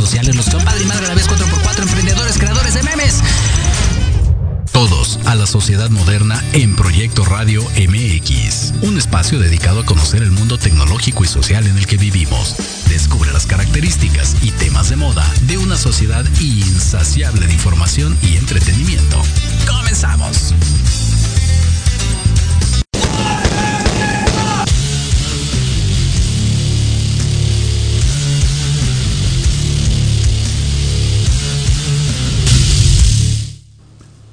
sociales, los compadres y madre a la vez 4x4, emprendedores, creadores de memes. Todos a la sociedad moderna en Proyecto Radio MX, un espacio dedicado a conocer el mundo tecnológico y social en el que vivimos. Descubre las características y temas de moda de una sociedad insaciable de información y entretenimiento. Comenzamos.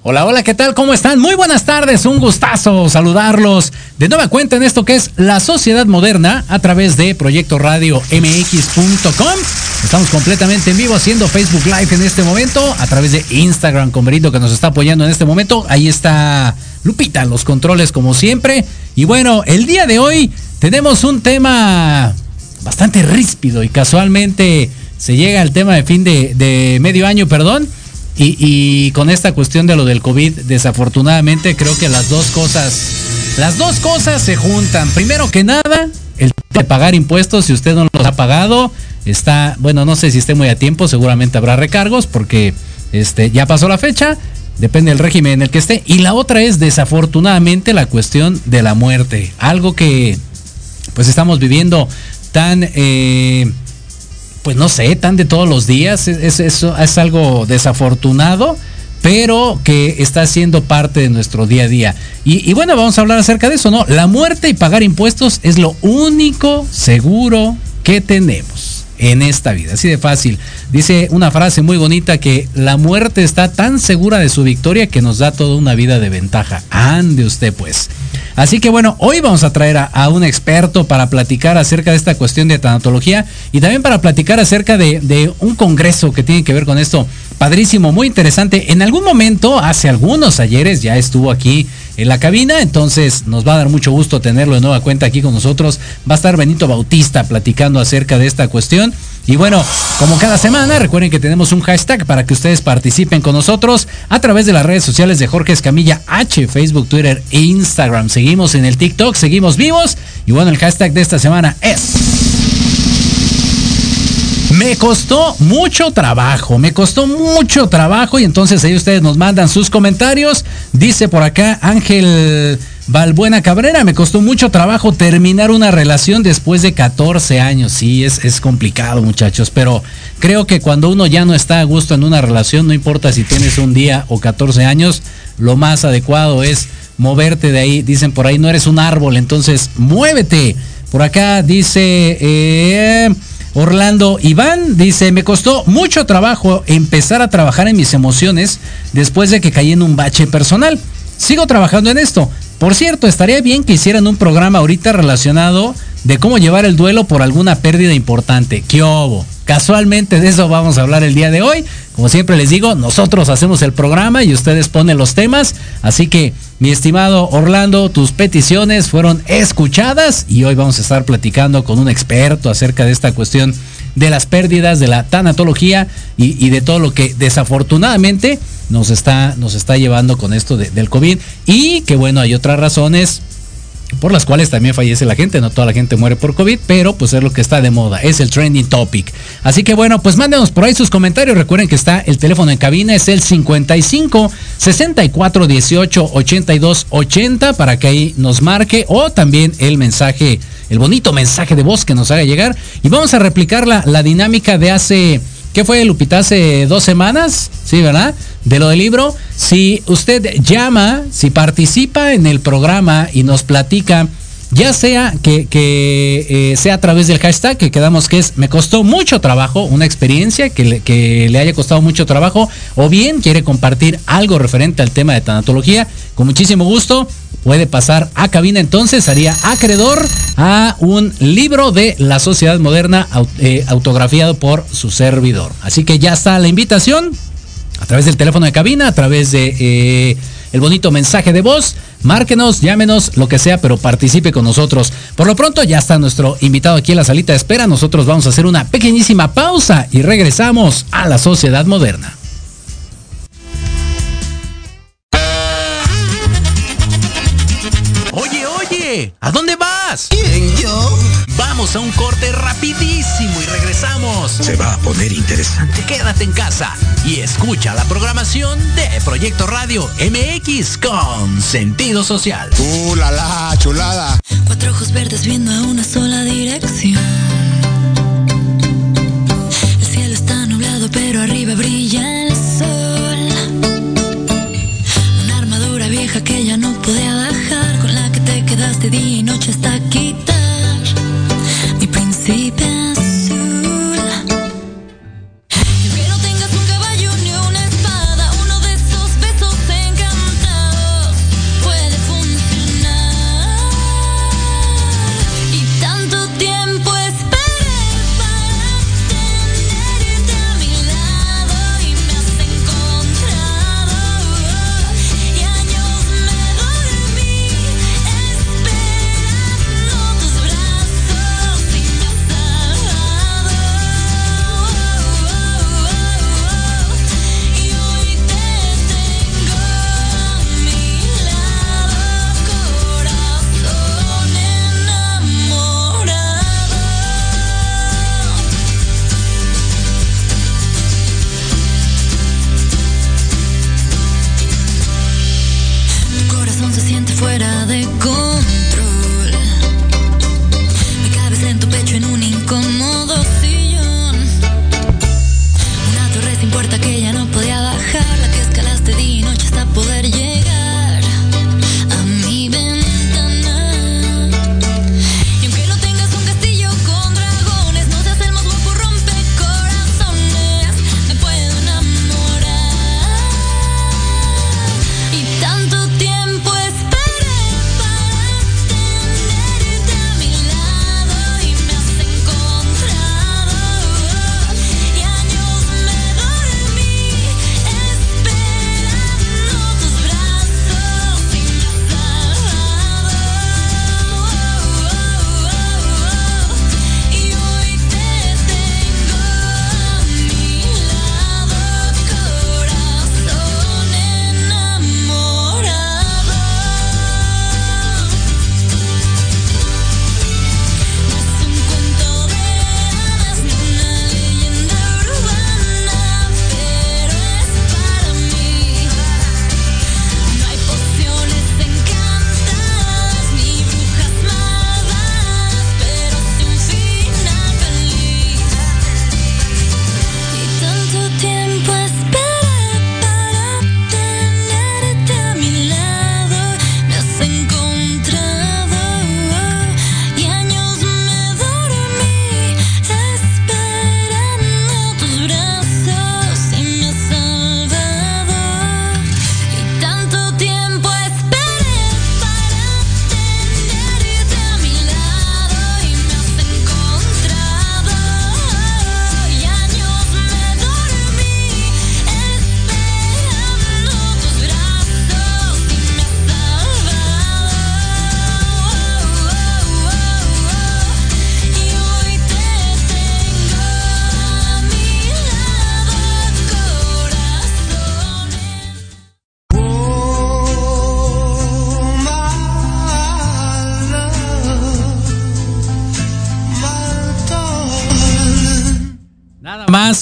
Hola, hola, ¿qué tal? ¿Cómo están? Muy buenas tardes, un gustazo saludarlos de nueva cuenta en esto que es La Sociedad Moderna a través de Proyecto Radio MX.com. Estamos completamente en vivo haciendo Facebook Live en este momento, a través de Instagram con Berito que nos está apoyando en este momento. Ahí está Lupita, los controles como siempre. Y bueno, el día de hoy tenemos un tema bastante ríspido y casualmente se llega al tema de fin de, de medio año, perdón. Y, y, con esta cuestión de lo del COVID, desafortunadamente creo que las dos cosas, las dos cosas se juntan. Primero que nada, el de pagar impuestos, si usted no los ha pagado, está, bueno, no sé si esté muy a tiempo, seguramente habrá recargos porque este, ya pasó la fecha, depende del régimen en el que esté. Y la otra es desafortunadamente la cuestión de la muerte, algo que pues estamos viviendo tan... Eh, pues no sé, tan de todos los días, es, es, es, algo desafortunado, pero que está siendo parte de nuestro día a día. Y, y, bueno, vamos a hablar acerca de eso, ¿no? La muerte y pagar impuestos es lo único seguro que tenemos en esta vida, así de fácil. Dice una frase muy bonita que la muerte está tan segura de su victoria que nos da toda una vida de ventaja. Ande usted pues. Así que bueno, hoy vamos a traer a, un experto para platicar acerca de esta cuestión de tanatología y también para platicar acerca de, un congreso que tiene que ver con esto. Padrísimo, muy interesante. En algún momento, hace algunos ayeres, ya estuvo aquí en la cabina, entonces nos va a dar mucho gusto tenerlo de nueva cuenta aquí con nosotros. Va a estar Benito Bautista platicando acerca de esta cuestión. Y bueno, como cada semana, recuerden que tenemos un hashtag para que ustedes participen con nosotros a través de las redes sociales de Jorge Escamilla H, Facebook, Twitter e Instagram. Seguimos en el TikTok, seguimos vivos. Y bueno, el hashtag de esta semana es... Me costó mucho trabajo, me costó mucho trabajo y entonces ahí ustedes nos mandan sus comentarios. Dice por acá Ángel Valbuena Cabrera, me costó mucho trabajo terminar una relación después de 14 años. Sí, es, complicado muchachos, pero creo que cuando uno ya no está a gusto en una relación, no importa si tienes un día o 14 años, lo más adecuado es moverte de ahí. Dicen por ahí, no eres un árbol, entonces muévete. Por acá dice... Eh, Orlando Iván dice, me costó mucho trabajo empezar a trabajar en mis emociones después de que caí en un bache personal. Sigo trabajando en esto. Por cierto, estaría bien que hicieran un programa ahorita relacionado de cómo llevar el duelo por alguna pérdida importante. ¿Qué? Casualmente de eso vamos a hablar el día de hoy. Como siempre les digo, nosotros hacemos el programa y ustedes ponen los temas. Así que, mi estimado Orlando, tus peticiones fueron escuchadas y hoy vamos a estar platicando con un experto acerca de esta cuestión de las pérdidas, de la tanatología y, de todo lo que desafortunadamente nos está, nos está llevando con esto de, del COVID. Y que bueno, hay otras razones por las cuales también fallece la gente, no toda la gente muere por COVID, pero pues es lo que está de moda, es el trending topic. Así que bueno, pues mándenos por ahí sus comentarios, recuerden que está el teléfono en cabina, es el 55 64 18 82 80 para que ahí nos marque. O también el mensaje, el bonito mensaje de voz que nos haga llegar y vamos a replicar la, la dinámica de hace ¿Qué fue, Lupita? Hace dos semanas, ¿sí, verdad? De lo del libro. Si usted llama, si participa en el programa y nos platica, ya sea que, eh, sea a través del hashtag, que quedamos que es, me costó mucho trabajo, una experiencia que le, que le haya costado mucho trabajo, o bien quiere compartir algo referente al tema de tanatología, con muchísimo gusto, puede pasar a cabina entonces, haría acreedor a un libro de la sociedad moderna eh, autografiado por su servidor. Así que ya está la invitación a través del teléfono de cabina, a través de eh, el bonito mensaje de voz. Márquenos, llámenos, lo que sea, pero participe con nosotros. Por lo pronto ya está nuestro invitado aquí en la salita de espera. Nosotros vamos a hacer una pequeñísima pausa y regresamos a la sociedad moderna. Oye, ¿a dónde vas? ¿Quién, yo? Vamos a un corte rapidísimo y regresamos. Se va a poner interesante. Quédate en casa y escucha la programación de Proyecto Radio MX con sentido social. ¡Uh, la, la, chulada! Cuatro ojos verdes viendo a una sola dirección. El cielo está nublado, pero arriba brilla el sol. Una armadura vieja que ya no podía bajar, quedaste día y noche hasta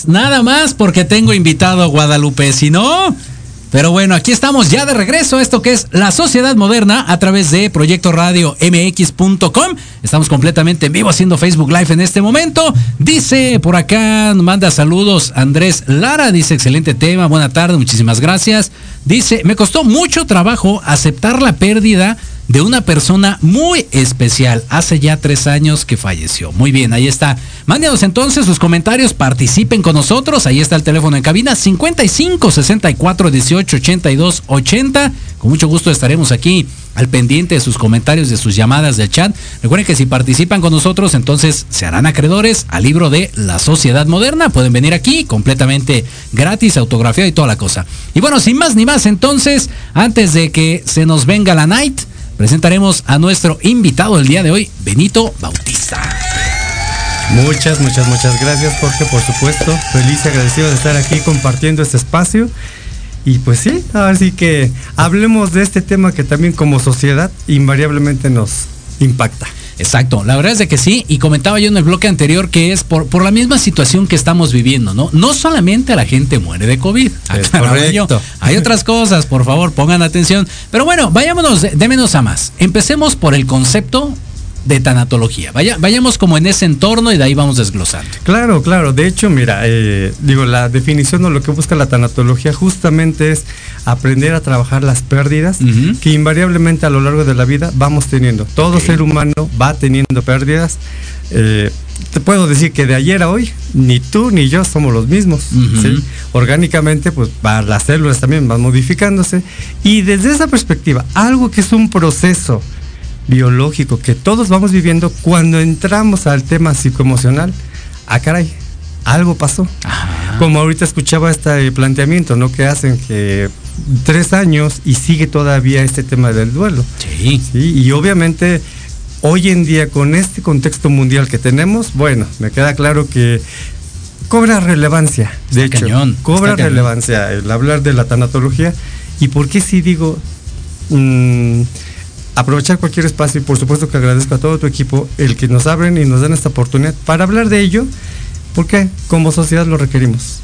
nada más porque tengo invitado a Guadalupe, si no. Pero bueno, aquí estamos ya de regreso a esto que es la sociedad moderna a través de Proyecto Radio MX.com. Estamos completamente en vivo haciendo Facebook Live en este momento. Dice por acá, manda saludos Andrés Lara, dice excelente tema, buena tarde, muchísimas gracias. Dice, me costó mucho trabajo aceptar la pérdida de una persona muy especial. Hace ya tres años que falleció. Muy bien, ahí está. Mándenos entonces sus comentarios, participen con nosotros. Ahí está el teléfono en cabina 55 64 18 82 80. Con mucho gusto estaremos aquí al pendiente de sus comentarios, de sus llamadas del chat. Recuerden que si participan con nosotros, entonces se harán acreedores al libro de La Sociedad Moderna. Pueden venir aquí completamente gratis, autografiado y toda la cosa. Y bueno, sin más ni más, entonces, antes de que se nos venga la night, presentaremos a nuestro invitado del día de hoy, Benito Bautista. Muchas, muchas, muchas gracias Jorge, por supuesto. Feliz y agradecido de estar aquí compartiendo este espacio. Y pues sí, así que hablemos de este tema que también como sociedad invariablemente nos impacta. Exacto, la verdad es de que sí, y comentaba yo en el bloque anterior que es por, por la misma situación que estamos viviendo, ¿no? No solamente la gente muere de COVID, Es correcto. hay otras cosas, por favor, pongan atención. Pero bueno, vayámonos de, de menos a más. Empecemos por el concepto de tanatología. Vaya, vayamos como en ese entorno y de ahí vamos desglosando. Claro, claro. De hecho, mira, eh, digo, la definición o lo que busca la tanatología justamente es aprender a trabajar las pérdidas que invariablemente a lo largo de la vida vamos teniendo. Todo ser humano va teniendo pérdidas. Eh, te puedo decir que de ayer a hoy, ni tú ni yo somos los mismos. ¿sí? Orgánicamente, pues las células también van modificándose. Y desde esa perspectiva, algo que es un proceso biológico que todos vamos viviendo, cuando entramos al tema psicoemocional, ah, caray, algo pasó. Ajá. Como ahorita escuchaba este planteamiento, ¿no? Que hacen que tres años y sigue todavía este tema del duelo. Sí. ¿sí? Y obviamente hoy en día con este contexto mundial que tenemos, bueno, me queda claro que cobra relevancia. De hecho, cañón, cobra está cañón. relevancia el hablar de la tanatología. ¿Y por qué si digo mm, aprovechar cualquier espacio? Y por supuesto que agradezco a todo tu equipo el que nos abren y nos dan esta oportunidad para hablar de ello, porque como sociedad lo requerimos.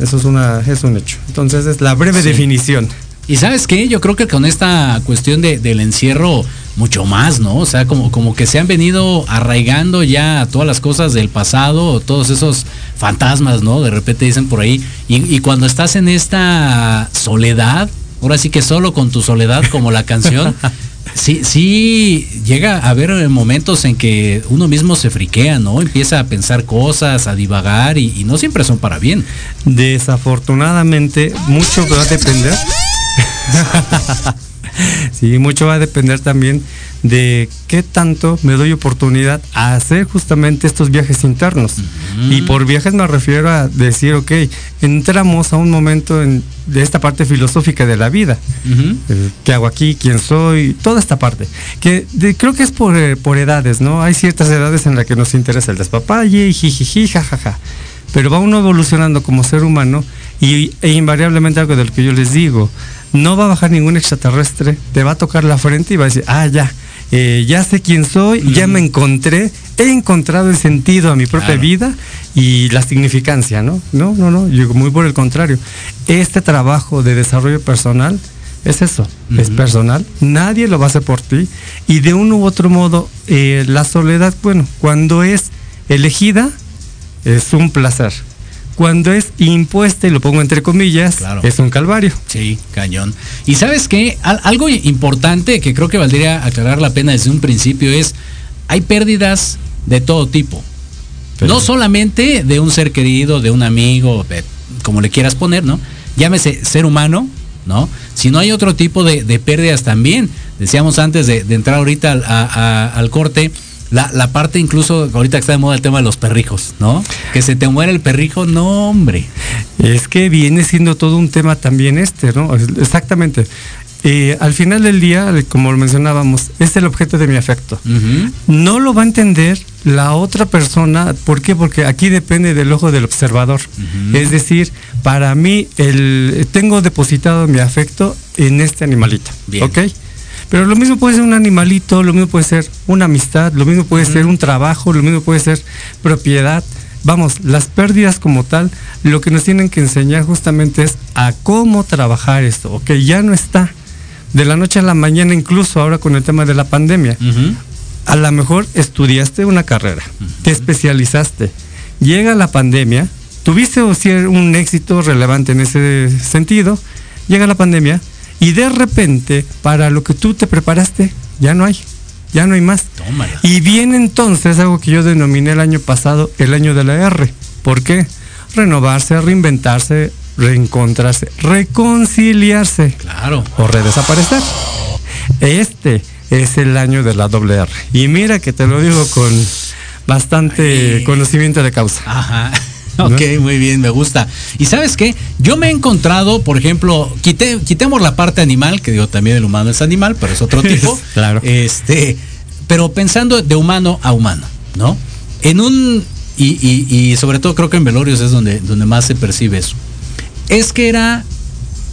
Eso es, una, es un hecho. Entonces es la breve Sí. definición. Y sabes qué, yo creo que con esta cuestión de- del encierro, mucho más, ¿no? O sea, como, como que se han venido arraigando ya todas las cosas del pasado, todos esos fantasmas, ¿no? De repente dicen por ahí. Y, y cuando estás en esta soledad, ahora sí que solo con tu soledad, como la canción, sí, sí llega a haber momentos en que uno mismo se friquea, ¿no? Empieza a pensar cosas, a divagar y, y no siempre son para bien. Desafortunadamente, mucho va a depender. sí, mucho va a depender también de qué tanto me doy oportunidad a hacer justamente estos viajes internos. Y por viajes me refiero a decir, ok, entramos a un momento en- de esta parte filosófica de la vida. Eh, ¿Qué hago aquí? ¿Quién soy? Toda esta parte. Que de- creo que es por, eh, por edades, ¿no? Hay ciertas edades en las que nos interesa el despapalle, y jijiji, jajaja. Pero va uno evolucionando como ser humano y, e invariablemente algo de lo que yo les digo, no va a bajar ningún extraterrestre, te va a tocar la frente y va a decir, ah, ya, eh, ya sé quién soy, ya me encontré, he encontrado el sentido a mi propia Claro. vida y la significancia, ¿no? No, no, no, yo muy por el contrario. Este trabajo de desarrollo personal es eso, es personal, nadie lo va a hacer por ti y de uno u otro modo eh, la soledad, bueno, cuando es elegida es un placer. Cuando es impuesta, y lo pongo entre comillas, Claro. es un calvario. Sí, cañón. Y sabes qué, Al- algo importante que creo que valdría aclarar la pena desde un principio es, hay pérdidas de todo tipo. Pero- No solamente de un ser querido, de un amigo, de- como le quieras poner, ¿no? Llámese ser humano, ¿no? Sino hay otro tipo de, de pérdidas también. Decíamos antes de, de entrar ahorita al, a- a- al corte, la, la parte incluso, ahorita que está de moda el tema de los perrijos, ¿no? Que se te muere el perrijo, no, hombre. Es que viene siendo todo un tema también este, ¿no? Exactamente. Eh, al final del día, eh, como lo mencionábamos, es el objeto de mi afecto. No lo va a entender la otra persona. ¿Por qué? Porque aquí depende del ojo del observador. Es decir, para mí, el, tengo depositado mi afecto en este animalito. Bien. ¿Ok? Pero lo mismo puede ser un animalito, lo mismo puede ser una amistad, lo mismo puede ser un trabajo, lo mismo puede ser propiedad. Vamos, las pérdidas como tal, lo que nos tienen que enseñar justamente es a cómo trabajar esto. Ok, ya no está. De la noche a la mañana, incluso ahora con el tema de la pandemia a lo mejor estudiaste una carrera, te especializaste, llega la pandemia, tuviste un éxito relevante en ese sentido, llega la pandemia y de repente para lo que tú te preparaste ya no hay, ya no hay más. Tómala. Y viene entonces algo que yo denominé el año pasado el año de la R. ¿Por qué? Renovarse, reinventarse, reencontrarse, reconciliarse Claro. o redesaparecer. este es el año de la doble R. Y mira que te lo digo con bastante Ay. conocimiento de causa. Ajá. Ok, muy bien, me gusta. Y sabes qué, yo me he encontrado, por ejemplo, quité, quitemos la parte animal, que digo también el humano es animal, pero es otro tipo. Claro. Este, pero pensando de humano a humano, ¿no? En un, y, y- y sobre todo creo que en velorios es donde, donde más se percibe eso. Es que era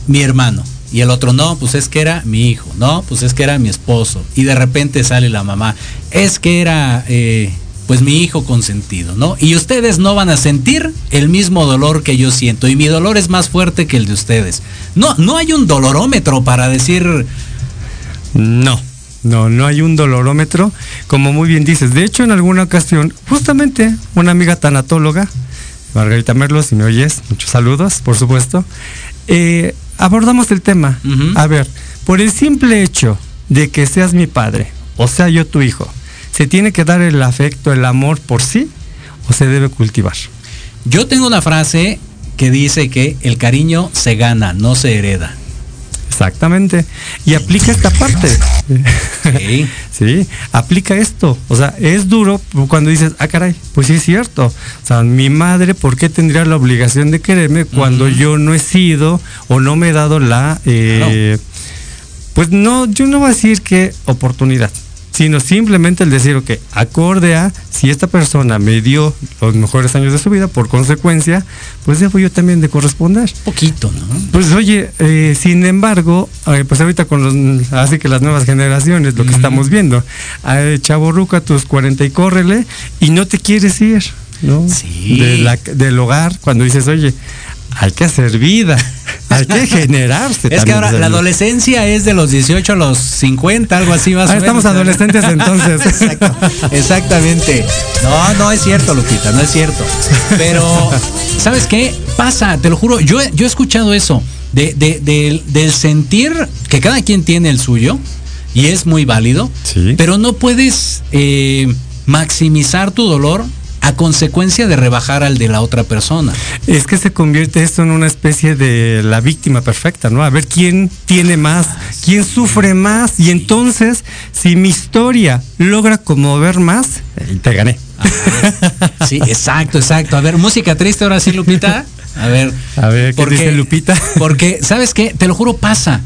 mi hermano. Y el otro, no, pues es que era mi hijo, no, pues es que era mi esposo. Y de repente sale la mamá, es que era, eh, pues mi hijo consentido, ¿no? Y ustedes no van a sentir el mismo dolor que yo siento. Y mi dolor es más fuerte que el de ustedes. No, no hay un dolorómetro para decir, No, no, no hay un dolorómetro, como muy bien dices. De hecho, en alguna ocasión, justamente una amiga tanatóloga, Margarita Merlos, si me oyes, muchos saludos, por supuesto, eh, abordamos el tema. A ver, por el simple hecho de que seas mi padre, o sea yo tu hijo, ¿se tiene que dar el afecto, el amor por sí, o se debe cultivar? yo tengo una frase que dice que el cariño se gana, no se hereda. Exactamente. Y aplica esta parte. Sí. Sí, aplica esto. O sea, es duro cuando dices, ah, caray, pues sí es cierto. O sea, mi madre, ¿por qué tendría la obligación de quererme cuando yo no he sido o no me he dado la... eh, Pues no, yo no voy a decir que oportunidad, sino simplemente el decir, ok, acorde a si esta persona me dio los mejores años de su vida, por consecuencia, pues debo yo también de corresponder. Poquito, ¿no? Pues oye, eh, sin embargo, eh, pues ahorita con los, así que las nuevas generaciones, lo que estamos viendo, eh, chavo ruca, tus 40 y córrele, y no te quieres ir, ¿no? Sí. De la- del hogar, cuando dices, oye, hay que hacer vida, hay que generarse. Es que ahora la adolescencia es de los 18 a los 50, algo así más Ah, o menos. estamos adolescentes entonces. Exacto, exactamente. No, no es cierto, Lupita, no es cierto. Pero, ¿sabes qué? Pasa, te lo juro, yo, he- yo he escuchado eso, de, de- del- del sentir que cada quien tiene el suyo, y es muy válido, Sí. pero no puedes eh, maximizar tu dolor a consecuencia de rebajar al de la otra persona. Es que se convierte esto en una especie de la víctima perfecta, ¿no? A ver quién tiene más, quién sufre más. Y entonces, si mi historia logra conmover más, eh, te gané. Sí, exacto, exacto. A ver, música triste ahora sí, Lupita. A ver. A ver, ¿qué dice Lupita? Porque, ¿sabes qué? Te lo juro, pasa.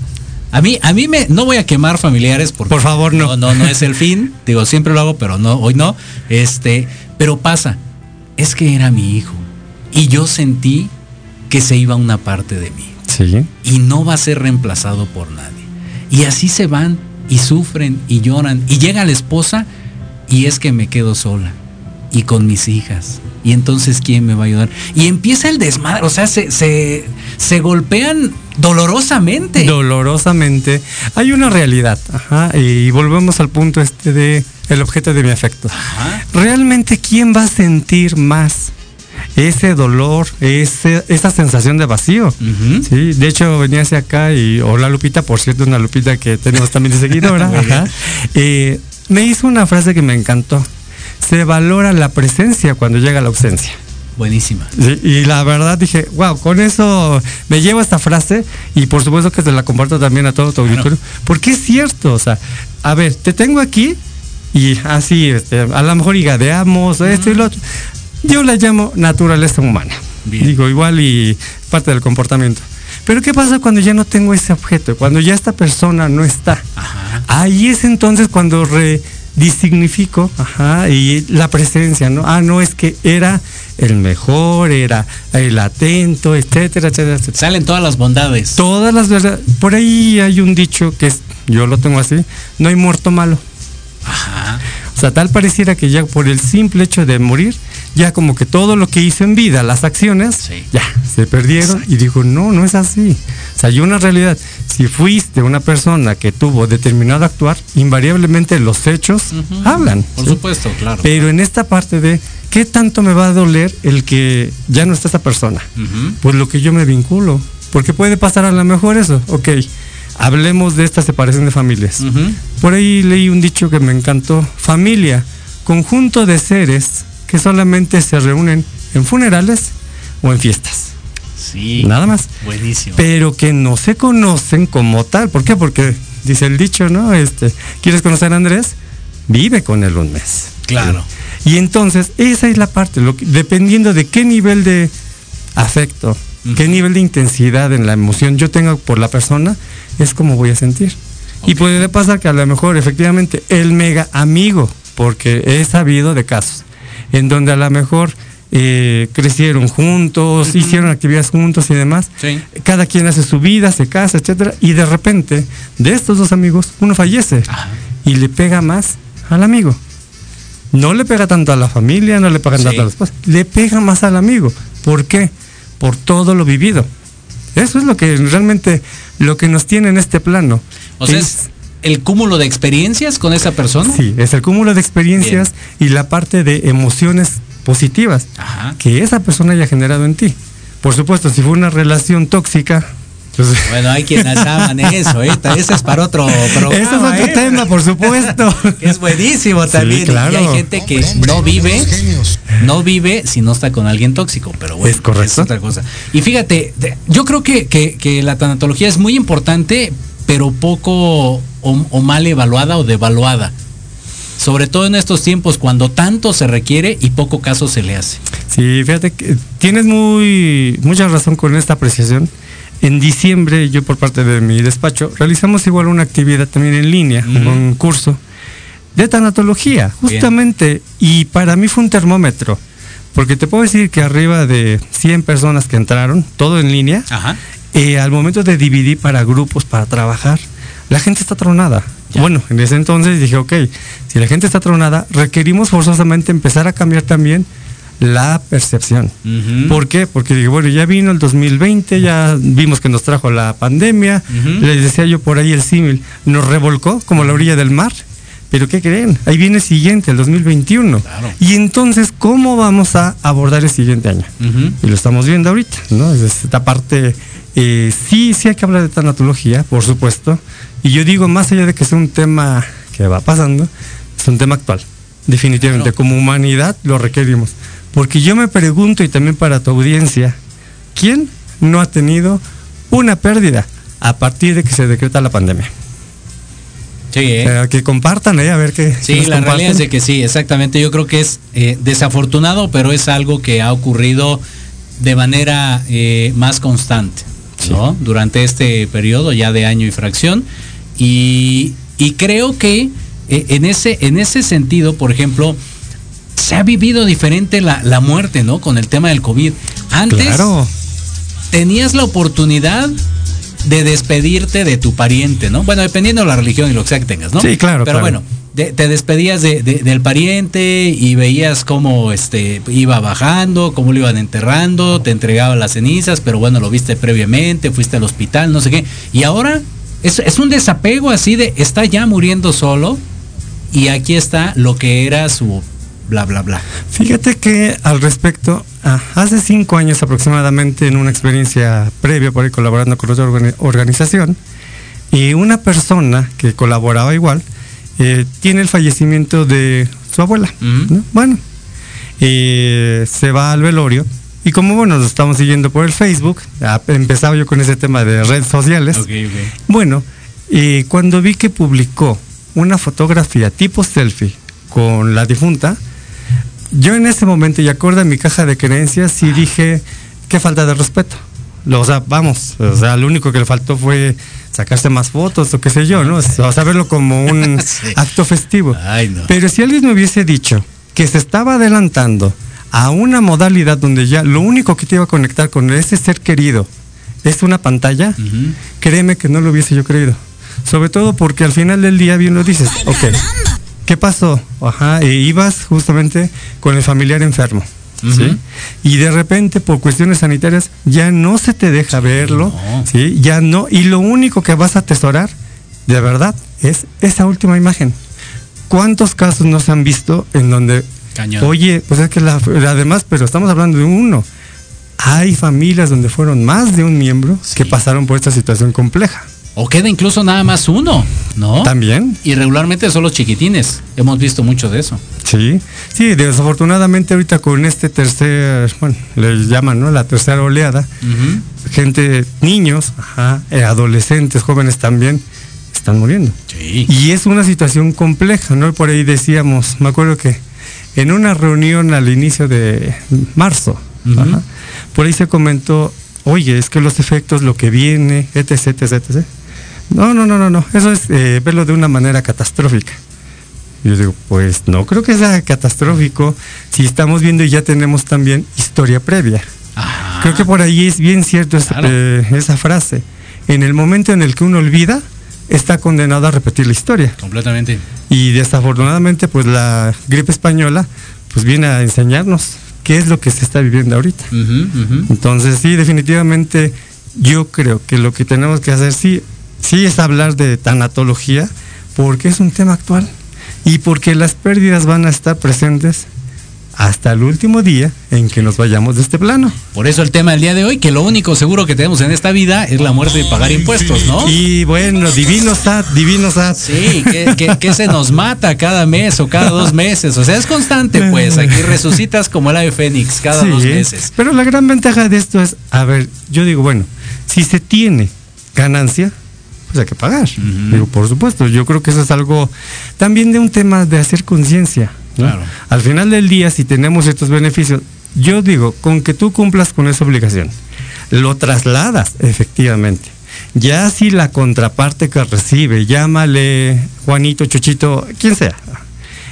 A mí, a mí me, no voy a quemar familiares porque Por favor, no. no, no, no es el fin. Digo, siempre lo hago, pero no, hoy no. Este, pero pasa. Es que era mi hijo. Y yo sentí que se iba una parte de mí. Sí. Y no va a ser reemplazado por nadie. Y así se van y sufren y lloran. Y llega la esposa y es que me quedo sola. Y con mis hijas. Y entonces, ¿quién me va a ayudar? Y empieza el desmadre. O sea, se, se, se golpean dolorosamente. Dolorosamente. Hay una realidad. Ajá. Y volvemos al punto este de el objeto de mi afecto. Ajá. Realmente, ¿quién va a sentir más ese dolor, ese, esa sensación de vacío? Sí, de hecho venía hacia acá y hola Lupita, por cierto, una Lupita que tenemos también de seguidora. Ajá. Eh, me hizo una frase que me encantó. Se valora la presencia cuando llega la ausencia. Buenísima. Sí, y la verdad dije, wow, con eso me llevo esta frase y por supuesto que te la comparto también a todo tu auditorio, porque es cierto, o sea, a ver, te tengo aquí y así, este, a lo mejor igadeamos, esto y lo otro. Yo la llamo naturaleza humana. Bien. Digo, igual y parte del comportamiento. Pero ¿qué pasa cuando ya no tengo ese objeto? Cuando ya esta persona no está. Ajá. Ahí es entonces cuando redignifico, ajá, y la presencia, ¿no? Ah, no, es que era el mejor, era el atento, etcétera, etcétera, etcétera. Salen todas las bondades. Todas las verdades. Por ahí hay un dicho que es, yo lo tengo así, no hay muerto malo. Ajá. O sea, tal pareciera que ya por el simple hecho de morir, ya como que todo lo que hizo en vida, las acciones, Sí. ya se perdieron y dijo, no, no es así. O sea, hay una realidad. Si fuiste una persona que tuvo determinado actuar, invariablemente los hechos hablan. Por ¿sí? supuesto, claro. Pero en esta parte de, ¿qué tanto me va a doler el que ya no está esa persona? Ujú. Pues lo que yo me vinculo. Porque puede pasar a lo mejor eso. Ok, hablemos de esta separación de familias. Por ahí leí un dicho que me encantó. Familia, conjunto de seres que solamente se reúnen en funerales o en fiestas. Sí. Nada más. Buenísimo. Pero que no se conocen como tal. ¿Por qué? Porque dice el dicho, ¿no? Este, ¿quieres conocer a Andrés? Vive con él un mes. Claro. Y entonces, esa es la parte, lo que- dependiendo de qué nivel de afecto, qué nivel de intensidad en la emoción yo tenga por la persona, es como voy a sentir. Y puede pasar que a lo mejor efectivamente el mega amigo, porque he sabido de casos, en donde a lo mejor eh, crecieron juntos, hicieron actividades juntos y demás, Sí. cada quien hace su vida, se casa, etcétera, y de repente, de estos dos amigos, uno fallece Ajá. y le pega más al amigo. No le pega tanto a la familia, no le pega Sí. tanto a la esposa, le pega más al amigo. ¿Por qué? Por todo lo vivido. Eso es lo que realmente lo que nos tiene en este plano. O sea, es el cúmulo de experiencias con esa persona. sí, es el cúmulo de experiencias y la parte de emociones positivas Ajá. que esa persona haya generado en ti. Por supuesto, si fue una relación tóxica, pues, Bueno, hay quienes aman eso, ¿eh? Ese es para otro programa. ese es otro ¿eh? tema, por supuesto. Es buenísimo también. Y claro. hay gente que no vive, no vive si no está con alguien tóxico, pero bueno, Es correcto. otra cosa. Y fíjate, yo creo que, que- que la tanatología es muy importante, pero poco o, o mal evaluada o devaluada. Sobre todo en estos tiempos cuando tanto se requiere y poco caso se le hace. Sí, fíjate que tienes muy mucha razón con esta apreciación. En diciembre, yo por parte de mi despacho, realizamos igual una actividad también en línea, un curso de tanatología, Bien. justamente. Y para mí fue un termómetro, porque te puedo decir que arriba de 100 personas que entraron, todo en línea, Ajá. eh, al momento de dividir para grupos, para trabajar, la gente está tronada. Ya. Bueno, en ese entonces dije, ok, si la gente está tronada, requerimos forzosamente empezar a cambiar también la percepción. ¿Por qué? Porque dije, bueno, ya vino el 2020, ya vimos que nos trajo la pandemia, Ujú. les decía yo por ahí el símil, nos revolcó como la orilla del mar. Pero ¿qué creen? Ahí viene el siguiente, el 2021. Claro. Y entonces, ¿cómo vamos a abordar el siguiente año? Y lo estamos viendo ahorita, ¿no? Es Esta parte, eh, sí, sí hay que hablar de tanatología, por supuesto, y yo digo, más allá de que sea un tema que va pasando, es un tema actual, definitivamente, Claro. como humanidad lo requerimos, porque yo me pregunto, y también para tu audiencia, ¿quién no ha tenido una pérdida a partir de que se decreta la pandemia? Sí, ¿eh? O sea, que compartan ahí, a ver qué. Sí, la realidad es comparten. de que sí, exactamente. Yo creo que es eh, desafortunado, pero es algo que ha ocurrido de manera eh, más constante, ¿no? Durante este periodo ya de año y fracción. Y, y creo que eh, en, ese, en ese sentido, por ejemplo, se ha vivido diferente la, la muerte, ¿no? Con el tema del COVID. Antes Claro. tenías la oportunidad de despedirte de tu pariente, ¿no? Bueno, dependiendo de la religión y lo que sea que tengas, ¿no? Sí, claro, Pero claro. bueno, de- te despedías de- de- del pariente y veías cómo este iba bajando, cómo lo iban enterrando, te entregaban las cenizas, pero bueno, lo viste previamente, fuiste al hospital, no sé qué. Y ahora es, es un desapego así de está ya muriendo solo y aquí está lo que era su bla bla bla. Fíjate que al respecto, ah, hace cinco años aproximadamente, en una experiencia previa por ahí colaborando con otra organi- organización, y una persona que colaboraba igual, eh, tiene el fallecimiento de su abuela. Bueno, eh, se va al velorio. Y como bueno, nos estamos siguiendo por el Facebook, ah, empezaba yo con ese tema de redes sociales. Bueno, eh, cuando vi que publicó una fotografía tipo selfie con la difunta, yo en ese momento, y acorde a mi caja de creencias, sí dije, qué falta de respeto. O sea, vamos, o sea, lo único que le faltó fue sacarse más fotos o qué sé yo, ¿no? O sea, verlo como un Sí. acto festivo. Ay, no. Pero si alguien me hubiese dicho que se estaba adelantando a una modalidad donde ya lo único que te iba a conectar con ese ser querido es una pantalla, créeme que no lo hubiese yo creído. Sobre todo porque al final del día bien lo dices, ok, ¿qué pasó? Ajá, e ibas justamente con el familiar enfermo. ¿sí? Y de repente por cuestiones sanitarias ya no se te deja verlo, no. ¿sí? ya no, y lo único que vas a atesorar, de verdad, es esa última imagen. ¿Cuántos casos no se han visto en donde, Cañón. oye, pues es que la, además, pero estamos hablando de uno, hay familias donde fueron más de un miembro Sí. que pasaron por esta situación compleja. O queda incluso nada más uno, ¿no? También, Y regularmente son los chiquitines. Hemos visto mucho de eso. sí. Sí, desafortunadamente ahorita con este tercer, bueno, le llaman, ¿no? La tercera oleada, gente, niños, ajá, eh, adolescentes, jóvenes también, están muriendo. Sí. Y es una situación compleja, ¿no? Por ahí decíamos, me acuerdo que en una reunión al inicio de marzo, ajá, por ahí se comentó, oye, es que los efectos, lo que viene, etc, etc, etc. No, no, no, no, no, eso es eh, verlo de una manera catastrófica. Y Yo digo, pues no creo que sea catastrófico si estamos viendo y ya tenemos también historia previa. Ajá. Creo que por ahí es bien cierto eh, esa frase. En el momento en el que uno olvida, está condenado a repetir la historia. Completamente. Y desafortunadamente, pues la gripe española, pues viene a enseñarnos qué es lo que se está viviendo ahorita. Entonces, sí, definitivamente, yo creo que lo que tenemos que hacer, sí, sí es hablar de tanatología, porque es un tema actual y porque las pérdidas van a estar presentes hasta el último día en que nos vayamos de este plano. Por eso el tema del día de hoy, que lo único seguro que tenemos en esta vida es la muerte y pagar impuestos, ¿no? Y bueno, divino SAT, divino SAT. Sí, que, que- que se nos mata cada mes o cada dos meses. O sea, es constante, pues. Aquí resucitas como el ave fénix cada Sí, dos meses. Pero la gran ventaja de esto es, a ver, yo digo, bueno, si se tiene ganancia, pues hay que pagar. Digo, por supuesto, yo creo que eso es algo también de un tema de hacer conciencia. ¿no? Claro. Al final del día, si tenemos estos beneficios, yo digo, con que tú cumplas con esa obligación, lo trasladas efectivamente. Ya si la contraparte que recibe, llámale Juanito, Chuchito, quien sea,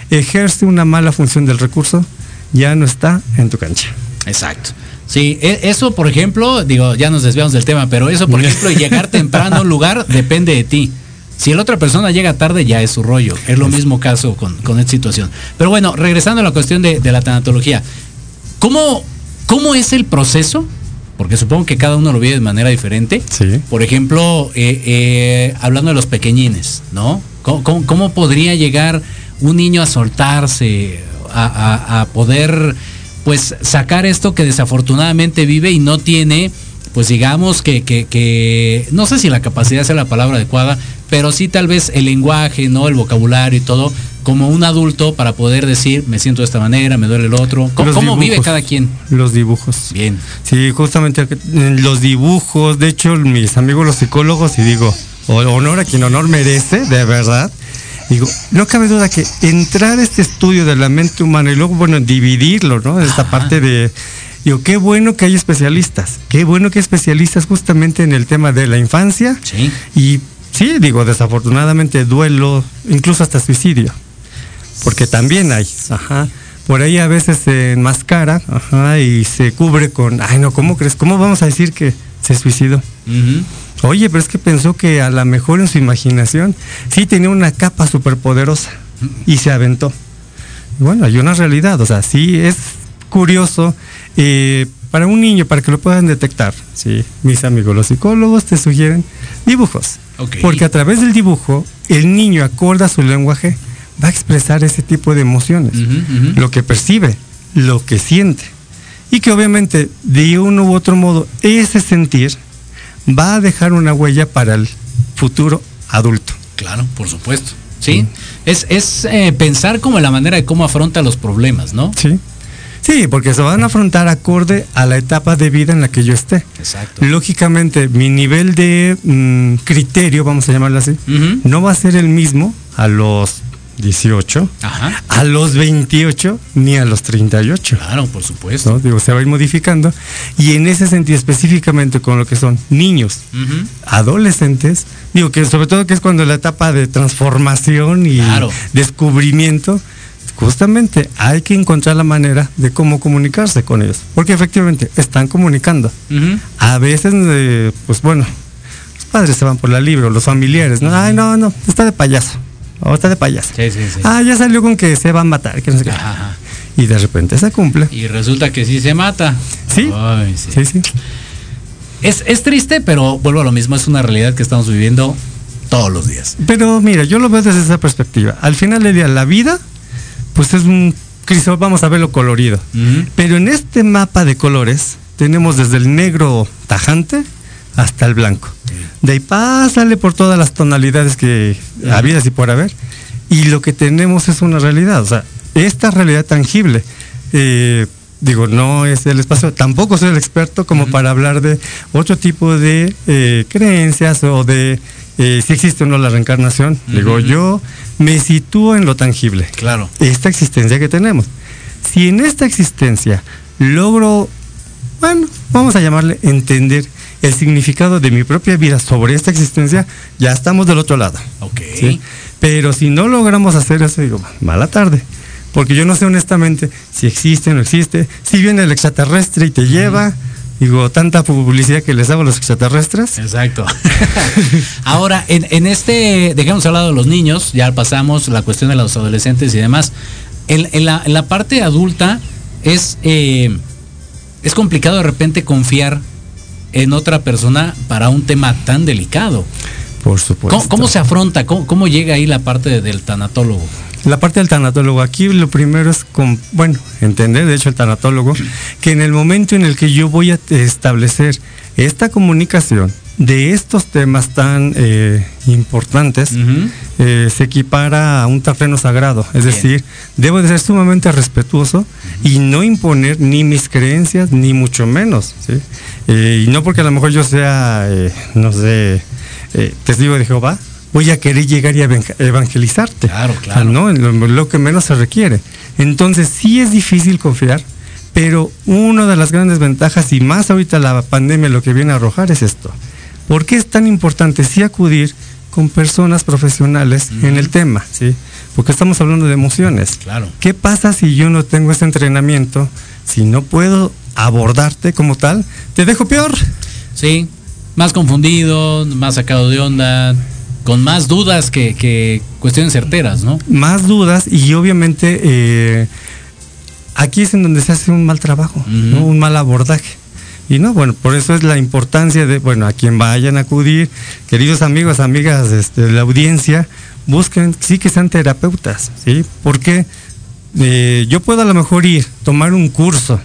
ejerce una mala función del recurso, ya no está en tu cancha. Exacto. Sí, e- eso, por ejemplo, digo, ya nos desviamos del tema, pero eso, por ejemplo, llegar temprano a un lugar depende de ti. Si la otra persona llega tarde, ya es su rollo. Es lo mismo caso con, con esta situación. Pero bueno, regresando a la cuestión de, de la tanatología, ¿cómo, ¿cómo es el proceso? Porque supongo que cada uno lo vive de manera diferente. Sí. Por ejemplo, eh, eh, hablando de los pequeñines, ¿no? ¿Cómo, cómo- cómo podría llegar un niño a soltarse, a, a- a poder, pues, sacar esto que desafortunadamente vive y no tiene, pues, digamos que, que- que- no sé si la capacidad sea la palabra adecuada, pero sí tal vez el lenguaje, ¿no? El vocabulario y todo, como un adulto para poder decir, me siento de esta manera, me duele el otro. ¿Cómo, cómo vive cada quien? Los dibujos. Bien. Sí, justamente en los dibujos, de hecho mis amigos los psicólogos, y digo, honor a quien honor merece, de verdad, digo, no cabe duda que entrar a este estudio de la mente humana y luego, bueno, dividirlo, ¿no? Esta Ajá. parte de, digo, qué bueno que hay especialistas, qué bueno que hay especialistas justamente en el tema de la infancia Sí. y sí, digo, desafortunadamente duelo, incluso hasta suicidio. Porque también hay, ajá. Por ahí a veces se enmascara, ajá, y se cubre con, ay no, ¿cómo crees? ¿Cómo vamos a decir que se suicidó? Ujú. Oye, pero es que pensó que a lo mejor en su imaginación sí tenía una capa superpoderosa y se aventó. Bueno, hay una realidad, o sea, sí es curioso eh, para un niño, para que lo puedan detectar. Sí, mis amigos los psicólogos te sugieren dibujos. Porque a través del dibujo, el niño acorde a su lenguaje, va a expresar ese tipo de emociones. Lo que percibe, lo que siente. Y que obviamente, de uno u otro modo, ese sentir va a dejar una huella para el futuro adulto. Claro, por supuesto. Sí, es, es eh, pensar como la manera de cómo afronta los problemas, ¿no? Sí. Sí, porque se van a afrontar acorde a la etapa de vida en la que yo esté. Exacto. Lógicamente, mi nivel de mm, criterio, vamos a llamarlo así, no va a ser el mismo a los 18, Ajá. a los 28, ni a los 38. Claro, por supuesto. ¿no? Digo, se va a ir modificando. Y en ese sentido, específicamente con lo que son niños, adolescentes, digo que sobre todo que es cuando la etapa de transformación y Claro. descubrimiento, justamente hay que encontrar la manera de cómo comunicarse con ellos, porque efectivamente están comunicando. A veces, eh, pues bueno, los padres se van por la libre, o los familiares, ¿no? Ay, no, no, está de payaso, o está de payaso. Sí, sí, sí. Ah, ya salió con que se va a matar, que no sé qué. Ajá, ajá. Y de repente se cumple. Y resulta que sí se mata. Sí. Ay, sí. Sí, sí. Es, es triste, pero vuelvo a lo mismo, es una realidad que estamos viviendo todos los días. Pero mira, yo lo veo desde esa perspectiva. Al final del día, la vida, pues es un crisol, vamos a verlo colorido. Pero en este mapa de colores tenemos desde el negro tajante hasta el blanco. De ahí pásale por todas las tonalidades que habidas y por haber. Y lo que tenemos es una realidad. O sea, esta realidad tangible. eh, digo, no es el espacio, tampoco soy el experto como para hablar de otro tipo de eh, creencias o de eh, si existe o no la reencarnación. Digo, yo me sitúo en lo tangible. Claro. Esta existencia que tenemos. Si en esta existencia logro, bueno, vamos a llamarle entender el significado de mi propia vida sobre esta existencia, ya estamos del otro lado. Ok. ¿sí? Pero si no logramos hacer eso, digo, mala tarde. Porque yo no sé honestamente si existe o no existe, si viene el extraterrestre y te lleva, digo, tanta publicidad que les hago a los extraterrestres. Exacto. Ahora, en, en este, dejamos al lado de los niños, ya pasamos la cuestión de los adolescentes y demás. En, en la, en la parte adulta es, eh, es complicado de repente confiar en otra persona para un tema tan delicado. Por supuesto. ¿Cómo, cómo se afronta? ¿Cómo, cómo llega ahí la parte de- del tanatólogo? La parte del tanatólogo, aquí lo primero es, con, bueno, entender, de hecho, el tanatólogo, que en el momento en el que yo voy a establecer esta comunicación de estos temas tan eh, importantes, eh, se equipara a un terreno sagrado. Es Bien. decir, debo de ser sumamente respetuoso y no imponer ni mis creencias, ni mucho menos. ¿sí? Eh, y no porque a lo mejor yo sea, no sé, testigo de Jehová, voy a querer llegar y evang- evangelizarte. Claro, claro. ¿no? Lo, lo que menos se requiere. Entonces, sí es difícil confiar, pero una de las grandes ventajas, y más ahorita la pandemia lo que viene a arrojar, es esto. ¿Por qué es tan importante sí acudir con personas profesionales en el tema? ¿sí? Porque estamos hablando de emociones. Claro. ¿Qué pasa si yo no tengo ese entrenamiento? Si no puedo abordarte como tal, te dejo peor. Sí, más confundido, más sacado de onda, con más dudas que, que cuestiones certeras, ¿no? más dudas y obviamente eh, aquí es en donde se hace un mal trabajo, un mal abordaje. Y no, bueno, por eso es la importancia de, bueno, a quien vayan a acudir, queridos amigos, amigas este, de la audiencia, busquen, sí que sean terapeutas, ¿sí? Porque eh, yo puedo a lo mejor ir, tomar un curso.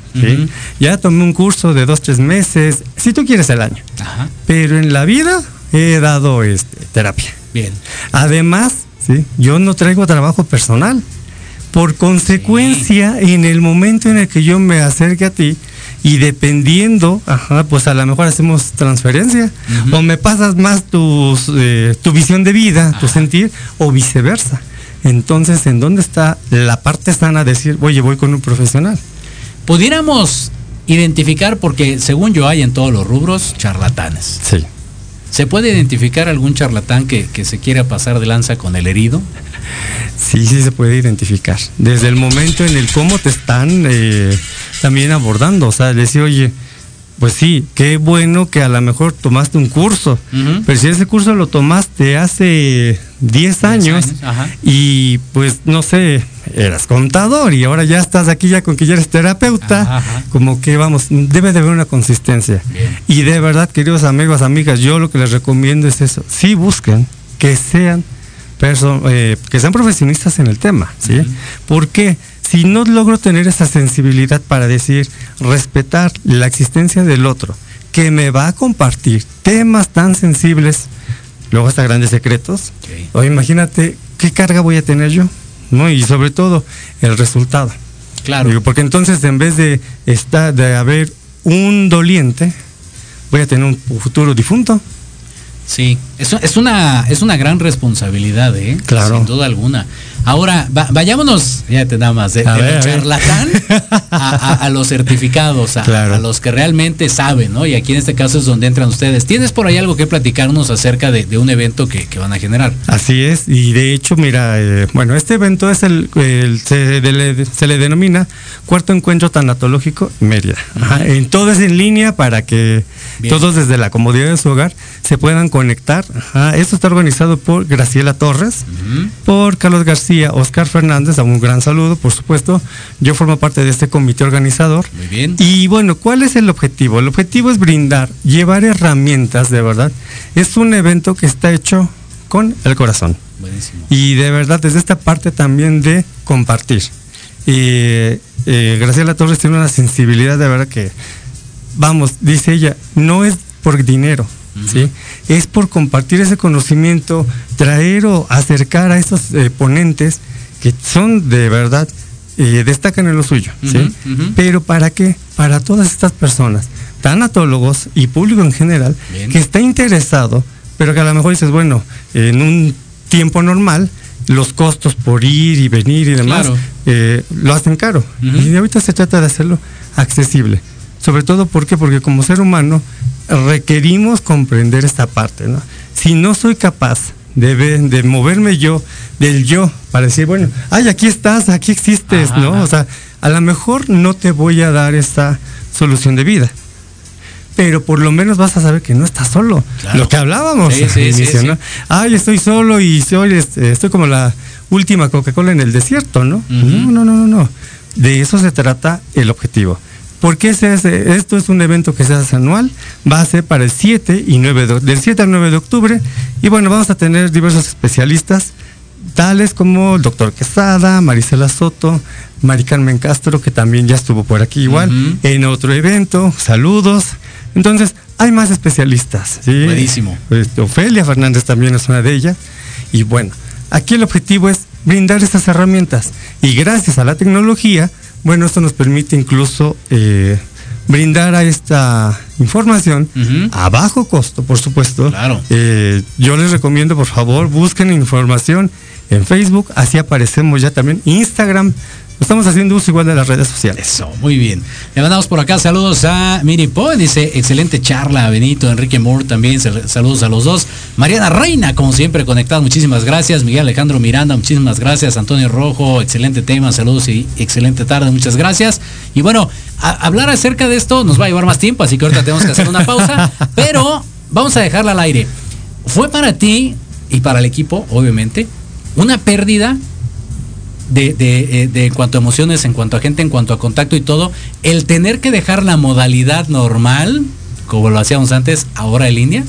Ya tomé un curso de dos, tres meses, si tú quieres el año, Ajá, pero en la vida he dado este, terapia. bien. Además, ¿sí? yo no traigo trabajo personal. Por consecuencia, en el momento en el que yo me acerque a ti y dependiendo, ajá, pues a lo mejor hacemos transferencia o me pasas más tus, eh, tu visión de vida, tu sentir o viceversa. Entonces, ¿en dónde está la parte sana de decir, oye, voy con un profesional? Pudiéramos identificar, porque según yo hay en todos los rubros, charlatanes. Sí. ¿Se puede identificar algún charlatán que, que se quiera pasar de lanza con el herido? Sí, sí se puede identificar. Desde el momento en el cómo te están eh, también abordando. O sea, decir, oye, pues sí, qué bueno que a lo mejor tomaste un curso. Pero si ese curso lo tomaste hace 10 años, años, ajá. y pues no sé, eras contador y ahora ya estás aquí ya con que ya eres terapeuta, Ajá, ajá. como que vamos, debe de haber una consistencia. Bien. Y de verdad, queridos amigos, amigas, yo lo que les recomiendo es eso. Sí busquen que sean eh, que sean profesionistas en el tema, ¿sí? Porque si no logro tener esa sensibilidad para decir, respetar la existencia del otro, que me va a compartir temas tan sensibles, luego hasta grandes secretos, o imagínate qué carga voy a tener yo, ¿no? Y sobre todo el resultado. Claro. Digo, porque entonces en vez de estar, de haber un doliente, voy a tener un futuro difunto. Sí, es, es, una, es una gran responsabilidad, ¿eh? Claro. Sin duda alguna. Ahora, va- vayámonos, fíjate nada más, de, A de ver, lo a ver. charlatán a, a- a los certificados, a, Claro. a los que realmente saben, ¿no? Y aquí en este caso es donde entran ustedes. ¿Tienes por ahí algo que platicarnos acerca de, de un evento que, que van a generar? Así es, y de hecho, mira, eh, bueno, este evento es el, el- se, de- le, se le denomina Cuarto Encuentro Tanatológico Mérida. Ajá, en todo es en línea para que Bien. todos desde la comodidad de su hogar se puedan conectar. Ajá, esto está organizado por Graciela Torres, por Carlos García, Oscar Fernández, a un gran saludo, por supuesto. Yo formo parte de este comité organizador. Muy bien. Y bueno, ¿cuál es el objetivo? El objetivo es brindar, llevar herramientas, de verdad. Es un evento que está hecho con el corazón. Buenísimo. Y de verdad, desde esta parte también de compartir. Y eh, Graciela Torres tiene una sensibilidad de verdad que, vamos, dice ella, no es por dinero, ¿sí? Es por compartir ese conocimiento, traer o acercar a estos eh, ponentes que son de verdad, eh, destacan en lo suyo. Pero ¿para qué? Para todas estas personas, tanatólogos y público en general, Bien. que está interesado pero que a lo mejor dices, bueno, en un tiempo normal, los costos por ir y venir y demás Claro. eh, lo hacen caro. Y ahorita se trata de hacerlo accesible. Sobre todo ¿por qué? porque como ser humano requerimos comprender esta parte. ¿no? Si no soy capaz de, ver- de moverme yo, del yo, para decir, bueno, ay, aquí estás, aquí existes, Ajá, ¿no? ajá. O sea, a lo mejor no te voy a dar esta solución de vida. Pero por lo menos vas a saber que no estás solo. Claro. Lo que hablábamos Sí, al sí, sí, inicio, sí. ¿no? Ay, estoy solo y soy, este, estoy como la última Coca-Cola en el desierto, ¿no? No, no, no, no, no. De eso se trata el objetivo. ¿Por qué se hace? Esto es un evento que se hace anual, va a ser para el 7 y 9 de, del 7 al 9 de octubre. Y bueno, vamos a tener diversos especialistas, tales como el doctor Quesada, Marisela Soto, Mari Carmen Castro, que también ya estuvo por aquí igual, en otro evento, saludos. Entonces, hay más especialistas. ¿sí? Buenísimo. Este, Ofelia Fernández también es una de ellas. Y bueno, aquí el objetivo es brindar estas herramientas. Y gracias a la tecnología, bueno, esto nos permite incluso eh, brindar a esta información a bajo costo, por supuesto. Claro. Eh, yo les recomiendo, por favor, busquen información en Facebook, así aparecemos ya también. Instagram, estamos haciendo uso igual de las redes sociales. Eso, muy bien. Le mandamos por acá saludos a Miri Poe, dice, excelente charla, Benito, Enrique Moore también, sal- saludos a los dos. Mariana Reina, como siempre, conectada, muchísimas gracias. Miguel Alejandro Miranda, muchísimas gracias. Antonio Rojo, excelente tema, saludos y excelente tarde, muchas gracias. Y bueno, a- hablar acerca de esto nos va a llevar más tiempo, así que ahorita tenemos que hacer una pausa, pero vamos a dejarla al aire. ¿Fue para ti y para el equipo, obviamente, una pérdida de, de, eh, de en cuanto a emociones, en cuanto a gente, en cuanto a contacto y todo, el tener que dejar la modalidad normal, como lo hacíamos antes, ahora en línea?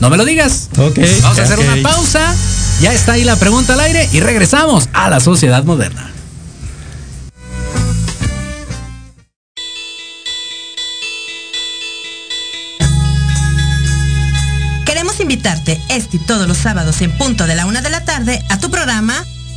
No me lo digas. Ok, Vamos a hacer una pausa. Ya está ahí la pregunta al aire y regresamos a la sociedad moderna. Queremos invitarte este y todos los sábados en punto de la una de la tarde a tu programa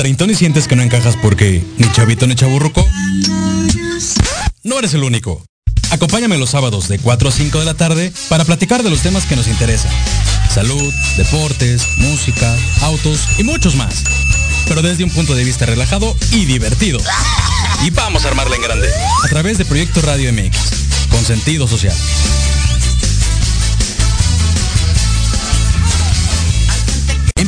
¿Treintón y sientes que no encajas porque ni chavito ni chaburruco? No eres el único. Acompáñame los sábados de 4 a 5 de la tarde para platicar de los temas que nos interesan. Salud, deportes, música, autos y muchos más. Pero desde un punto de vista relajado y divertido. Y vamos a armarla en grande. A través de Proyecto Radio MX, con sentido social.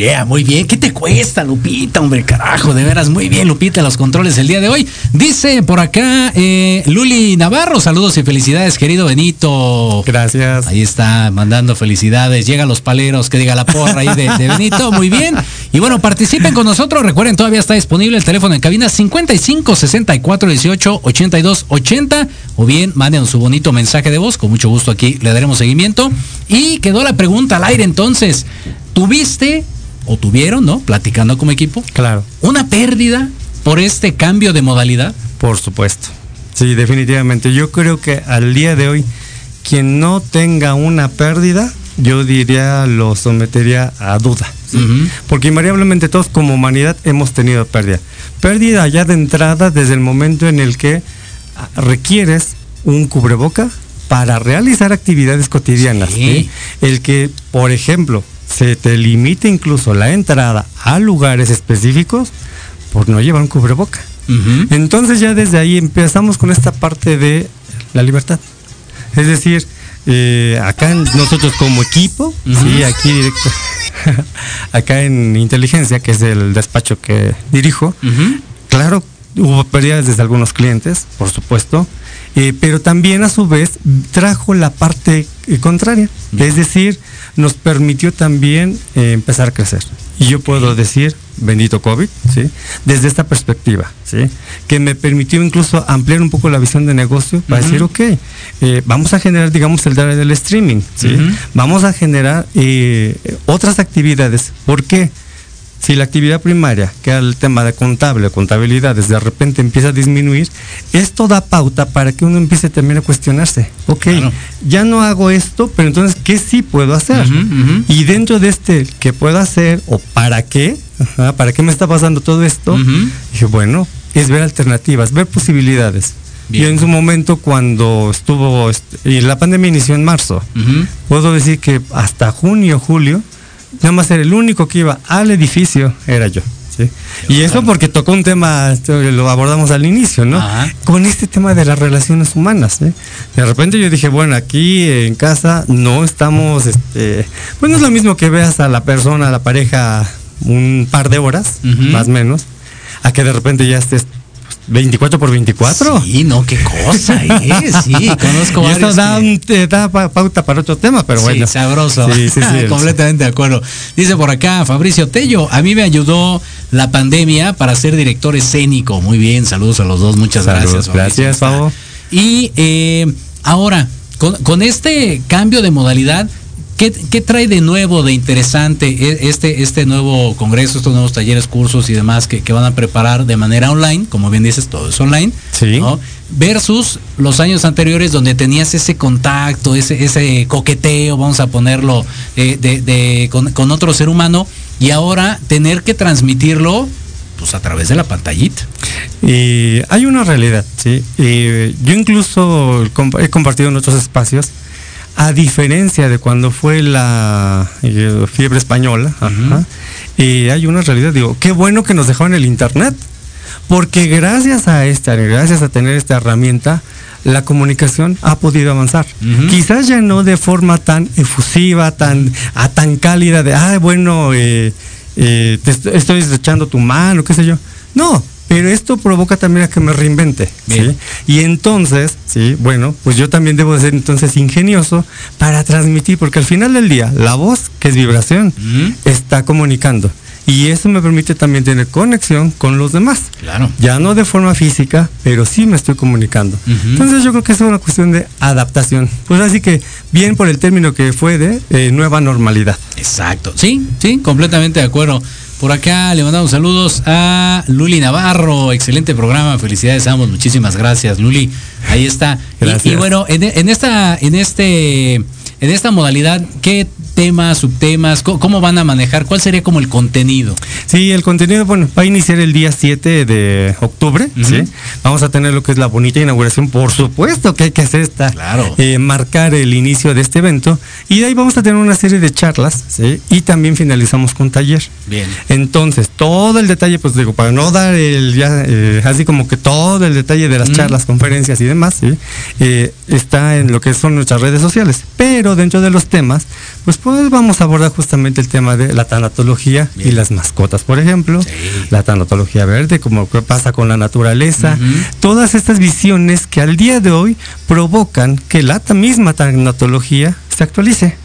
Yeah, muy bien. ¿Qué te cuesta, Lupita? Hombre, carajo, de veras, muy bien, Lupita, los controles el día de hoy. Dice por acá eh, Luli Navarro, saludos y felicidades, querido Benito. Gracias. Ahí está, mandando felicidades. Llega los paleros, que diga la porra ahí de, de Benito, muy bien. Y bueno, participen con nosotros. Recuerden, todavía está disponible el teléfono en cabina 55 64 18 82 80. O bien, manden su bonito mensaje de voz. Con mucho gusto aquí le daremos seguimiento. Y quedó la pregunta al aire entonces. ¿Tuviste o tuvieron, ¿no? Platicando como equipo. Claro. ¿Una pérdida por este cambio de modalidad? Por supuesto. Sí, definitivamente. Yo creo que al día de hoy, quien no tenga una pérdida, yo diría lo sometería a duda. ¿sí? Uh -huh. Porque invariablemente todos como humanidad hemos tenido pérdida. Pérdida ya de entrada desde el momento en el que requieres un cubreboca para realizar actividades cotidianas. Sí. ¿sí? El que, por ejemplo, se te limita incluso la entrada a lugares específicos por no llevar un cubreboca. Uh -huh. Entonces ya desde ahí empezamos con esta parte de la libertad. Es decir, eh, acá nosotros como equipo, uh -huh. sí, aquí directo, acá en inteligencia, que es el despacho que dirijo, uh -huh. claro, hubo pérdidas desde algunos clientes, por supuesto, eh, pero también a su vez trajo la parte eh, contraria, es decir, nos permitió también eh, empezar a crecer. Y yo puedo decir, bendito COVID, ¿sí? desde esta perspectiva, ¿sí? que me permitió incluso ampliar un poco la visión de negocio para uh -huh. decir, ok, eh, vamos a generar, digamos, el área del streaming, ¿sí? Uh -huh. vamos a generar eh, otras actividades. ¿Por qué? Si la actividad primaria, que era el tema de contable o contabilidades, de repente empieza a disminuir, esto da pauta para que uno empiece también a cuestionarse. Ok, claro. ya no hago esto, pero entonces, ¿qué sí puedo hacer? Uh -huh, uh -huh. Y dentro de este, ¿qué puedo hacer o para qué? Ajá, ¿Para qué me está pasando todo esto? Uh -huh. Dije, bueno, es ver alternativas, ver posibilidades. Bien. Y en su momento cuando estuvo, y la pandemia inició en marzo, puedo decir que hasta junio, julio, nada más era el único que iba al edificio, era yo. ¿sí? Y eso porque tocó un tema, lo abordamos al inicio, ¿no? Ajá. Con este tema de las relaciones humanas. ¿eh? De repente yo dije, bueno, aquí en casa no estamos, este, pues no es lo mismo que veas a la persona, a la pareja, un par de horas, uh -huh. más o menos, a que de repente ya estés 24 por 24. Sí, no, qué cosa, ¿eh? Sí, conozco y esto da, un, da pauta para otro tema, pero bueno. Sí, sabroso. Sí, sí, sí, Completamente de acuerdo. Dice por acá Fabricio Tello, a mí me ayudó la pandemia para ser director escénico. Muy bien, saludos a los dos, muchas saludos, gracias. Gracias, Pavo. Y eh, ahora, con, con este cambio de modalidad, ¿Qué, ¿Qué, trae de nuevo, de interesante este, este nuevo congreso, estos nuevos talleres, cursos y demás que, que van a preparar de manera online? Como bien dices, todo es online. Sí. ¿no? Versus los años anteriores donde tenías ese contacto, ese, ese coqueteo, vamos a ponerlo, eh, de, de, con, con otro ser humano, y ahora tener que transmitirlo pues a través de la pantallita. Y hay una realidad, ¿sí? Y yo incluso he compartido en otros espacios a diferencia de cuando fue la eh, fiebre española, uh -huh. eh, hay una realidad, digo, qué bueno que nos dejaron el internet, porque gracias a esta, gracias a tener esta herramienta, la comunicación ha podido avanzar. Uh -huh. Quizás ya no de forma tan efusiva, tan, a tan cálida de, ah, bueno, eh, te est estoy echando tu mano, qué sé yo. No, pero esto provoca también a que me reinvente. ¿sí? Y entonces, sí, bueno, pues yo también debo ser entonces ingenioso para transmitir, porque al final del día, la voz, que es vibración, uh -huh. está comunicando. Y eso me permite también tener conexión con los demás. Claro. Ya no de forma física, pero sí me estoy comunicando. Uh -huh. Entonces yo creo que es una cuestión de adaptación. Pues así que bien por el término que fue de eh, nueva normalidad. Exacto. Sí, sí, completamente de acuerdo. Por acá le mandamos saludos a Luli Navarro. Excelente programa. Felicidades a ambos. Muchísimas gracias, Luli. Ahí está. Gracias. Y, y, bueno, en, en, esta, en este en esta modalidad, ¿qué temas, subtemas, cómo van a manejar? ¿Cuál sería como el contenido? Sí, el contenido, bueno, va a iniciar el día 7 de octubre, ¿sí? Vamos a tener lo que es la bonita inauguración, por supuesto que hay que hacer esta, claro. Eh, marcar el inicio de este evento, y de ahí vamos a tener una serie de charlas, ¿sí? Y también finalizamos con taller. Bien. Entonces, todo el detalle, pues digo, para no dar el ya, eh, así como que todo el detalle de las charlas, conferencias y demás, ¿sí? Eh, está en lo que son nuestras redes sociales. Pero dentro de los temas, pues, pues vamos a abordar justamente el tema de la tanatología y las mascotas, por ejemplo, la tanatología verde, como pasa con la naturaleza, todas estas visiones que al día de hoy provocan que la misma tanatología se actualice,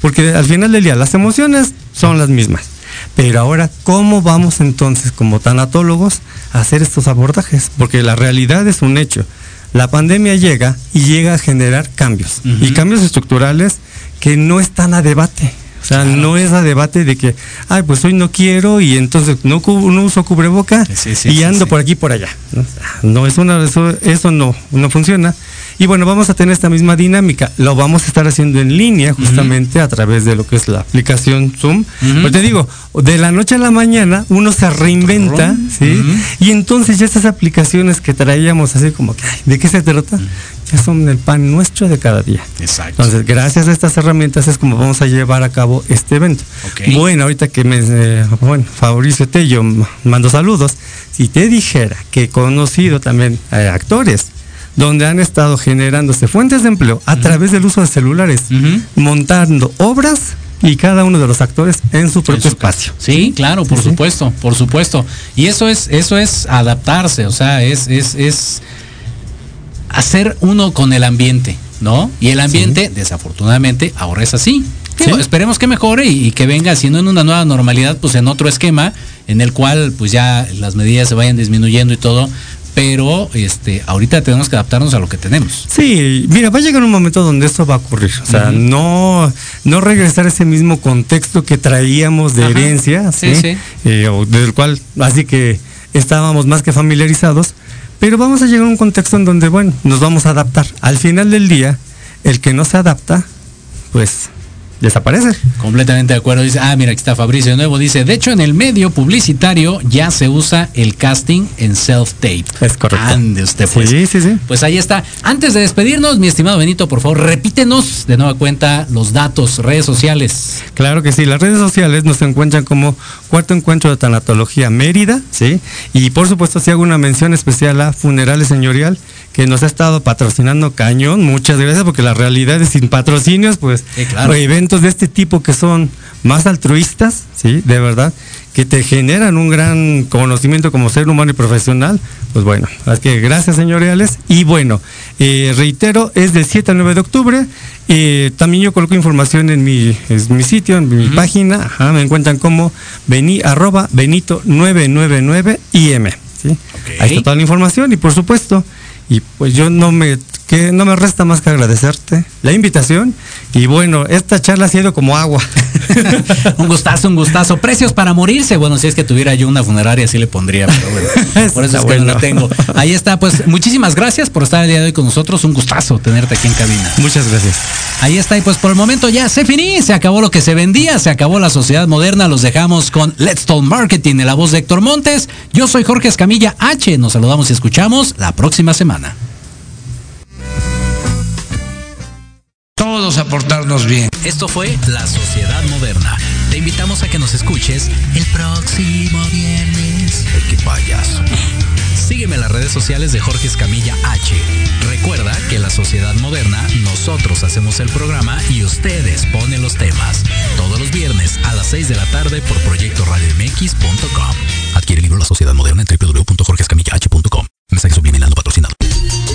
porque al final del día las emociones son las mismas. Pero ahora, ¿cómo vamos entonces como tanatólogos a hacer estos abordajes? Porque la realidad es un hecho. La pandemia llega y llega a generar cambios. Y cambios estructurales que no están a debate. O sea, no es a debate de que, ay, pues hoy no quiero y entonces no, no uso cubreboca y ando por aquí por allá. No, es una, eso, eso no, no funciona. Y bueno, vamos a tener esta misma dinámica. Lo vamos a estar haciendo en línea justamente a través de lo que es la aplicación Zoom. Pues te digo, de la noche a la mañana uno se reinventa, ¿sí? Y entonces ya estas aplicaciones que traíamos así como que, ¿de qué se trata? Ya son el pan nuestro de cada día. Exacto. Entonces, gracias a estas herramientas es como vamos a llevar a cabo este evento. Bueno, ahorita que me, eh, bueno, Fabricio Tello mando saludos. Si te dijera que he conocido también eh, actores, donde han estado generándose fuentes de empleo a través del uso de celulares, montando obras y cada uno de los actores en su propio espacio. Sí, claro, por supuesto, por supuesto. Y eso es, eso es adaptarse, o sea, es, es, es hacer uno con el ambiente, ¿no? Y el ambiente, desafortunadamente, ahora es así. esperemos que mejore y, y, que venga, si no en una nueva normalidad, pues en otro esquema en el cual pues ya las medidas se vayan disminuyendo y todo, pero este ahorita tenemos que adaptarnos a lo que tenemos. Sí, mira, va a llegar un momento donde esto va a ocurrir, o sea, no no regresar a ese mismo contexto que traíamos de herencia, ¿sí? Eh, o del cual así que estábamos más que familiarizados, pero vamos a llegar a un contexto en donde bueno, nos vamos a adaptar. Al final del día, el que no se adapta, pues desaparece. Completamente de acuerdo. Dice, ah, mira, aquí está Fabricio de nuevo. Dice, de hecho, en el medio publicitario ya se usa el casting en self-tape. Es correcto. Ande usted, pues. Sí, sí, sí. Pues ahí está. Antes de despedirnos, mi estimado Benito, por favor, repítenos de nueva cuenta los datos, redes sociales. Claro que sí. Las redes sociales nos encuentran como Cuarto Encuentro de Tanatología Mérida, ¿sí? Y por supuesto, si hago una mención especial a Funerales Señorial que nos ha estado patrocinando cañón. Muchas gracias, porque la realidad es sin patrocinios, pues eventos de este tipo que son más altruistas, sí, de verdad, que te generan un gran conocimiento como ser humano y profesional. Pues bueno, así que gracias, señores. Y bueno, eh, reitero, es del 7 al 9 de octubre. Eh, también yo coloco información en mi, mi sitio, en mi página. me encuentran como beni, arroba benito 999 im. ¿sí? Ahí está toda la información y por supuesto, y pues yo no me que no me resta más que agradecerte la invitación y bueno, esta charla ha sido como agua. un gustazo, un gustazo. Precios para morirse. Bueno, si es que tuviera yo una funeraria, sí le pondría, pero bueno, por eso es que no tengo. Ahí está, pues muchísimas gracias por estar el día de hoy con nosotros. Un gustazo tenerte aquí en cabina. Muchas gracias. Ahí está, y pues por el momento ya se finí, se acabó lo que se vendía, se acabó la sociedad moderna. Los dejamos con Let's Talk Marketing en la voz de Héctor Montes. Yo soy Jorge Escamilla H. Nos saludamos y escuchamos la próxima semana. Todos aportarnos bien. Esto fue La Sociedad Moderna. Te invitamos a que nos escuches el próximo viernes. payaso. Sígueme en las redes sociales de Jorge Escamilla H. Recuerda que en La Sociedad Moderna nosotros hacemos el programa y ustedes ponen los temas. Todos los viernes a las 6 de la tarde por proyectoradiomx.com. Adquiere el libro La Sociedad Moderna en www.jorgescamillah.com. Mensaje subliminal patrocinado.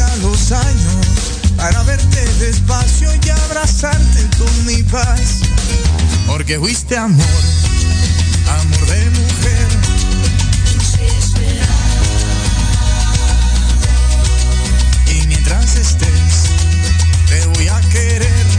ya los años para verte despacio y abrazarte con mi paz. Porque fuiste amor, amor de mujer. Y mientras estés, te voy a querer.